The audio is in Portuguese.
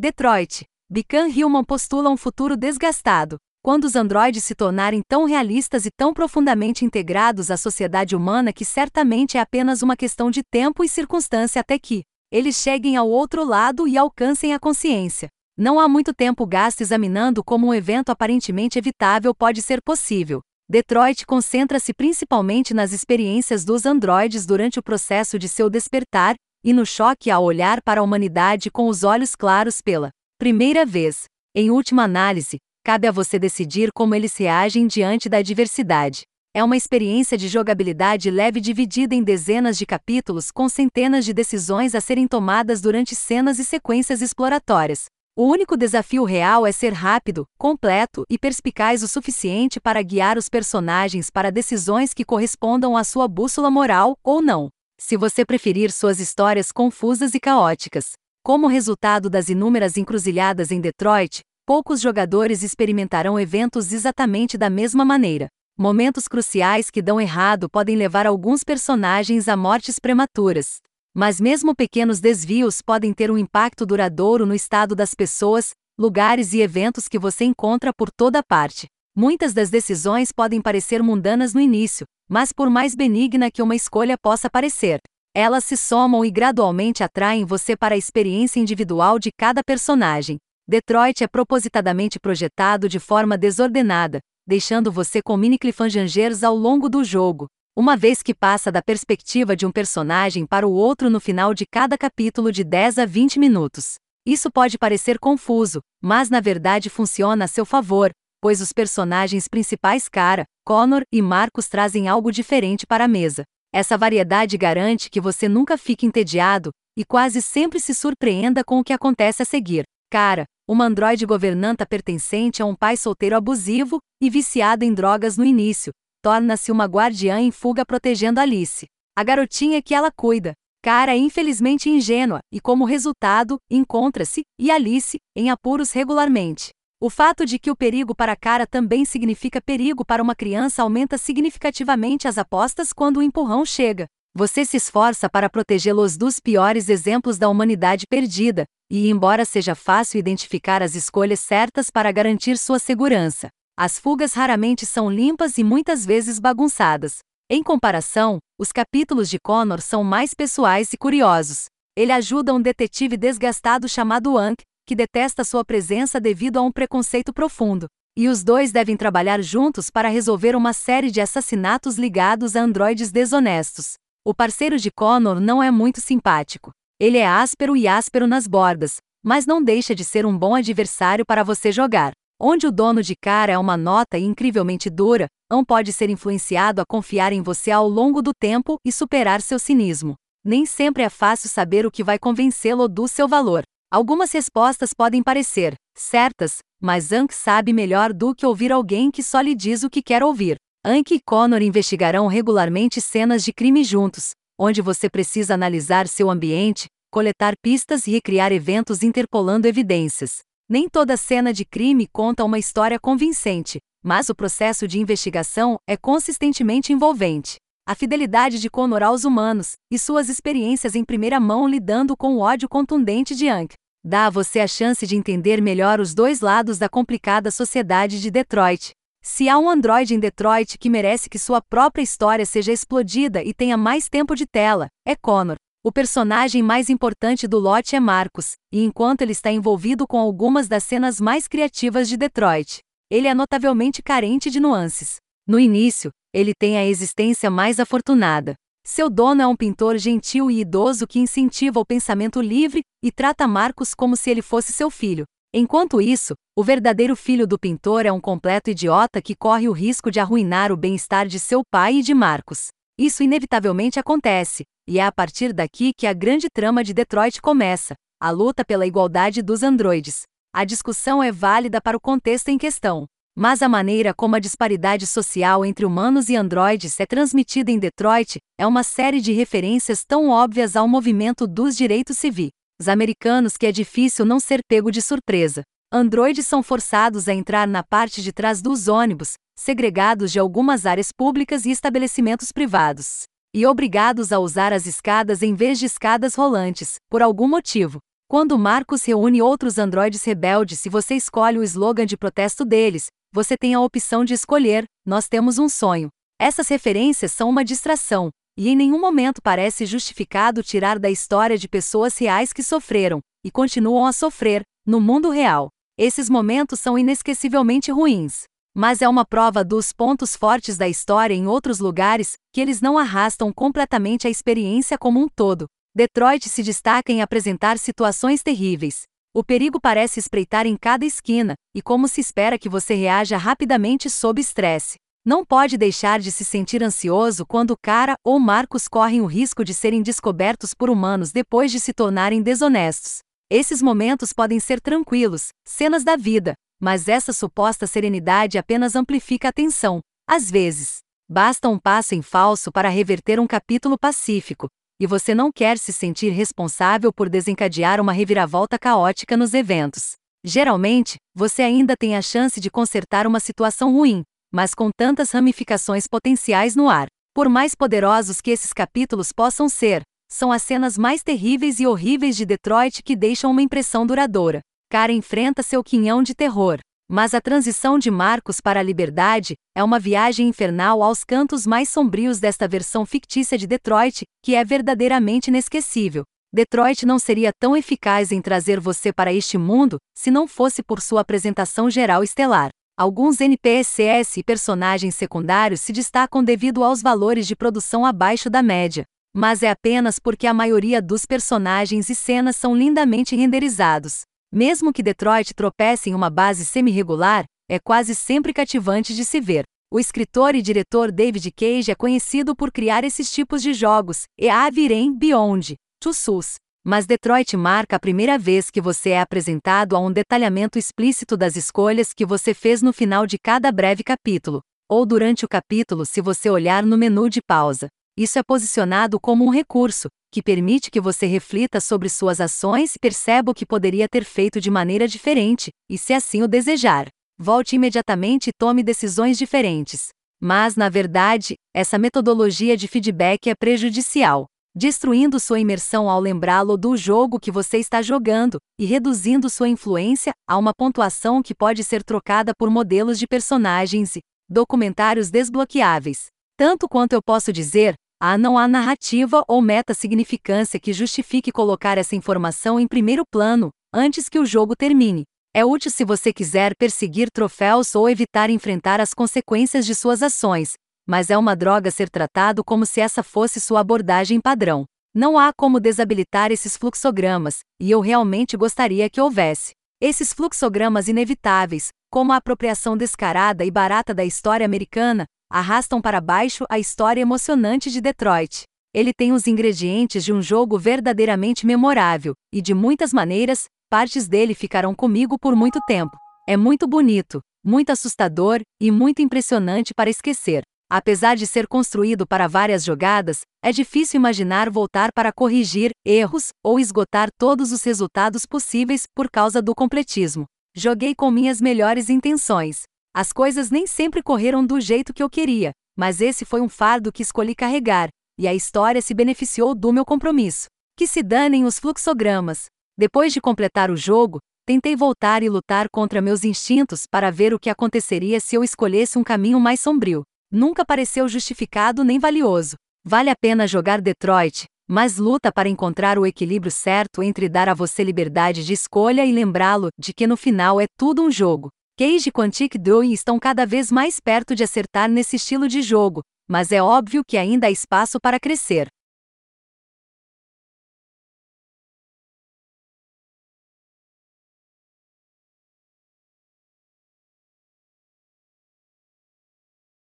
Detroit. Bican Hillman postula um futuro desgastado. Quando os androides se tornarem tão realistas e tão profundamente integrados à sociedade humana que certamente é apenas uma questão de tempo e circunstância até que eles cheguem ao outro lado e alcancem a consciência. Não há muito tempo gasto examinando como um evento aparentemente evitável pode ser possível. Detroit concentra-se principalmente nas experiências dos androides durante o processo de seu despertar e no choque ao olhar para a humanidade com os olhos claros pela primeira vez. Em última análise, cabe a você decidir como eles reagem diante da adversidade. É uma experiência de jogabilidade leve dividida em dezenas de capítulos com centenas de decisões a serem tomadas durante cenas e sequências exploratórias. O único desafio real é ser rápido, completo e perspicaz o suficiente para guiar os personagens para decisões que correspondam à sua bússola moral ou não. Se você preferir suas histórias confusas e caóticas. Como resultado das inúmeras encruzilhadas em Detroit, poucos jogadores experimentarão eventos exatamente da mesma maneira. Momentos cruciais que dão errado podem levar alguns personagens a mortes prematuras. Mas mesmo pequenos desvios podem ter um impacto duradouro no estado das pessoas, lugares e eventos que você encontra por toda parte. Muitas das decisões podem parecer mundanas no início, mas por mais benigna que uma escolha possa parecer, elas se somam e gradualmente atraem você para a experiência individual de cada personagem. Detroit é propositadamente projetado de forma desordenada, deixando você com mini cliffhangers ao longo do jogo, uma vez que passa da perspectiva de um personagem para o outro no final de cada capítulo de 10 a 20 minutos. Isso pode parecer confuso, mas na verdade funciona a seu favor, pois os personagens principais Cara, Connor e Marcos trazem algo diferente para a mesa. Essa variedade garante que você nunca fique entediado e quase sempre se surpreenda com o que acontece a seguir. Cara, uma androide governanta pertencente a um pai solteiro abusivo e viciado em drogas no início, torna-se uma guardiã em fuga protegendo Alice, a garotinha que ela cuida. Cara é infelizmente ingênua e, como resultado, encontra-se, e Alice, em apuros regularmente. O fato de que o perigo para a cara também significa perigo para uma criança aumenta significativamente as apostas quando o empurrão chega. Você se esforça para protegê-los dos piores exemplos da humanidade perdida, e embora seja fácil identificar as escolhas certas para garantir sua segurança, as fugas raramente são limpas e muitas vezes bagunçadas. Em comparação, os capítulos de Connor são mais pessoais e curiosos. Ele ajuda um detetive desgastado chamado Ank, que detesta sua presença devido a um preconceito profundo. E os dois devem trabalhar juntos para resolver uma série de assassinatos ligados a androides desonestos. O parceiro de Connor não é muito simpático. Ele é áspero e áspero nas bordas, mas não deixa de ser um bom adversário para você jogar. Onde o dono de cara é uma nota incrivelmente dura, não pode ser influenciado a confiar em você ao longo do tempo e superar seu cinismo. Nem sempre é fácil saber o que vai convencê-lo do seu valor. Algumas respostas podem parecer certas, mas Ank sabe melhor do que ouvir alguém que só lhe diz o que quer ouvir. Ank e Connor investigarão regularmente cenas de crime juntos, onde você precisa analisar seu ambiente, coletar pistas e recriar eventos interpolando evidências. Nem toda cena de crime conta uma história convincente, mas o processo de investigação é consistentemente envolvente. A fidelidade de Connor aos humanos e suas experiências em primeira mão lidando com o ódio contundente de Hank dá a você a chance de entender melhor os dois lados da complicada sociedade de Detroit. Se há um androide em Detroit que merece que sua própria história seja explodida e tenha mais tempo de tela, é Connor. O personagem mais importante do lote é Marcos, e enquanto ele está envolvido com algumas das cenas mais criativas de Detroit, ele é notavelmente carente de nuances. No início, ele tem a existência mais afortunada. Seu dono é um pintor gentil e idoso que incentiva o pensamento livre e trata Marcos como se ele fosse seu filho. Enquanto isso, o verdadeiro filho do pintor é um completo idiota que corre o risco de arruinar o bem-estar de seu pai e de Marcos. Isso inevitavelmente acontece, e é a partir daqui que a grande trama de Detroit começa a luta pela igualdade dos androides. A discussão é válida para o contexto em questão. Mas a maneira como a disparidade social entre humanos e androides é transmitida em Detroit é uma série de referências tão óbvias ao movimento dos direitos civis americanos que é difícil não ser pego de surpresa. Androides são forçados a entrar na parte de trás dos ônibus, segregados de algumas áreas públicas e estabelecimentos privados, e obrigados a usar as escadas em vez de escadas rolantes, por algum motivo. Quando Marcos reúne outros androides rebeldes e você escolhe o slogan de protesto deles, você tem a opção de escolher: Nós temos um sonho. Essas referências são uma distração, e em nenhum momento parece justificado tirar da história de pessoas reais que sofreram, e continuam a sofrer, no mundo real. Esses momentos são inesquecivelmente ruins. Mas é uma prova dos pontos fortes da história em outros lugares, que eles não arrastam completamente a experiência como um todo. Detroit se destaca em apresentar situações terríveis. O perigo parece espreitar em cada esquina, e como se espera que você reaja rapidamente sob estresse. Não pode deixar de se sentir ansioso quando Cara ou Marcos correm o risco de serem descobertos por humanos depois de se tornarem desonestos. Esses momentos podem ser tranquilos, cenas da vida, mas essa suposta serenidade apenas amplifica a tensão. Às vezes, basta um passo em falso para reverter um capítulo pacífico, e você não quer se sentir responsável por desencadear uma reviravolta caótica nos eventos. Geralmente, você ainda tem a chance de consertar uma situação ruim, mas com tantas ramificações potenciais no ar. Por mais poderosos que esses capítulos possam ser, são as cenas mais terríveis e horríveis de Detroit que deixam uma impressão duradoura. Cara enfrenta seu quinhão de terror. Mas a transição de Marcos para a liberdade é uma viagem infernal aos cantos mais sombrios desta versão fictícia de Detroit, que é verdadeiramente inesquecível. Detroit não seria tão eficaz em trazer você para este mundo se não fosse por sua apresentação geral estelar. Alguns NPCs e personagens secundários se destacam devido aos valores de produção abaixo da média. Mas é apenas porque a maioria dos personagens e cenas são lindamente renderizados. Mesmo que Detroit tropece em uma base semi-regular, é quase sempre cativante de se ver. O escritor e diretor David Cage é conhecido por criar esses tipos de jogos, e Avirem Beyond, Sus mas Detroit marca a primeira vez que você é apresentado a um detalhamento explícito das escolhas que você fez no final de cada breve capítulo, ou durante o capítulo se você olhar no menu de pausa. Isso é posicionado como um recurso, que permite que você reflita sobre suas ações e perceba o que poderia ter feito de maneira diferente, e se assim o desejar, volte imediatamente e tome decisões diferentes. Mas, na verdade, essa metodologia de feedback é prejudicial destruindo sua imersão ao lembrá-lo do jogo que você está jogando, e reduzindo sua influência a uma pontuação que pode ser trocada por modelos de personagens e documentários desbloqueáveis. Tanto quanto eu posso dizer, há não há narrativa ou meta-significância que justifique colocar essa informação em primeiro plano, antes que o jogo termine. É útil se você quiser perseguir troféus ou evitar enfrentar as consequências de suas ações, mas é uma droga ser tratado como se essa fosse sua abordagem padrão. Não há como desabilitar esses fluxogramas, e eu realmente gostaria que houvesse. Esses fluxogramas inevitáveis, como a apropriação descarada e barata da história americana, arrastam para baixo a história emocionante de Detroit. Ele tem os ingredientes de um jogo verdadeiramente memorável, e de muitas maneiras, partes dele ficarão comigo por muito tempo. É muito bonito, muito assustador e muito impressionante para esquecer. Apesar de ser construído para várias jogadas, é difícil imaginar voltar para corrigir erros ou esgotar todos os resultados possíveis por causa do completismo. Joguei com minhas melhores intenções. As coisas nem sempre correram do jeito que eu queria, mas esse foi um fardo que escolhi carregar, e a história se beneficiou do meu compromisso. Que se danem os fluxogramas. Depois de completar o jogo, tentei voltar e lutar contra meus instintos para ver o que aconteceria se eu escolhesse um caminho mais sombrio. Nunca pareceu justificado nem valioso. Vale a pena jogar Detroit, mas luta para encontrar o equilíbrio certo entre dar a você liberdade de escolha e lembrá-lo de que no final é tudo um jogo. Cage e Quantic Drew estão cada vez mais perto de acertar nesse estilo de jogo, mas é óbvio que ainda há espaço para crescer.